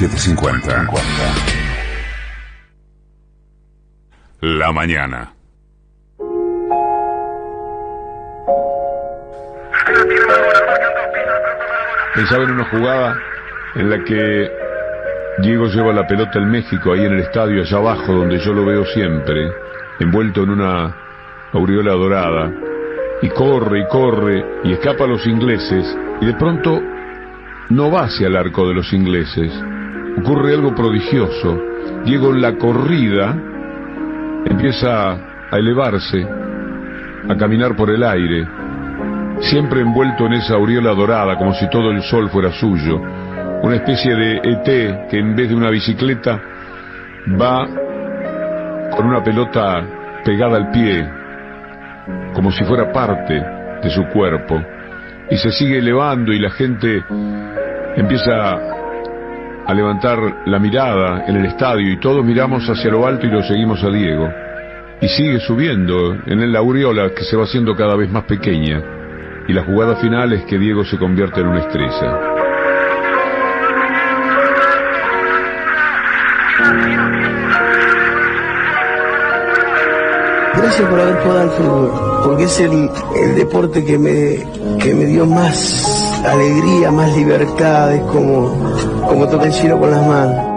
1750. La mañana. Pensaba en una jugada en la que Diego lleva la pelota en México, ahí en el estadio, allá abajo, donde yo lo veo siempre, envuelto en una aureola dorada, y corre y corre y escapa a los ingleses, y de pronto no va hacia el arco de los ingleses. Ocurre algo prodigioso. Diego en la corrida empieza a elevarse, a caminar por el aire, siempre envuelto en esa aureola dorada, como si todo el sol fuera suyo, una especie de ET que en vez de una bicicleta va con una pelota pegada al pie, como si fuera parte de su cuerpo, y se sigue elevando y la gente empieza a levantar la mirada en el estadio y todos miramos hacia lo alto y lo seguimos a Diego. Y sigue subiendo en el aureola que se va haciendo cada vez más pequeña. Y la jugada final es que Diego se convierte en una estrella. Gracias por haber jugado al fútbol, porque es el, el deporte que me, que me dio más alegría, más libertad, es como, como tocar el cielo con las manos.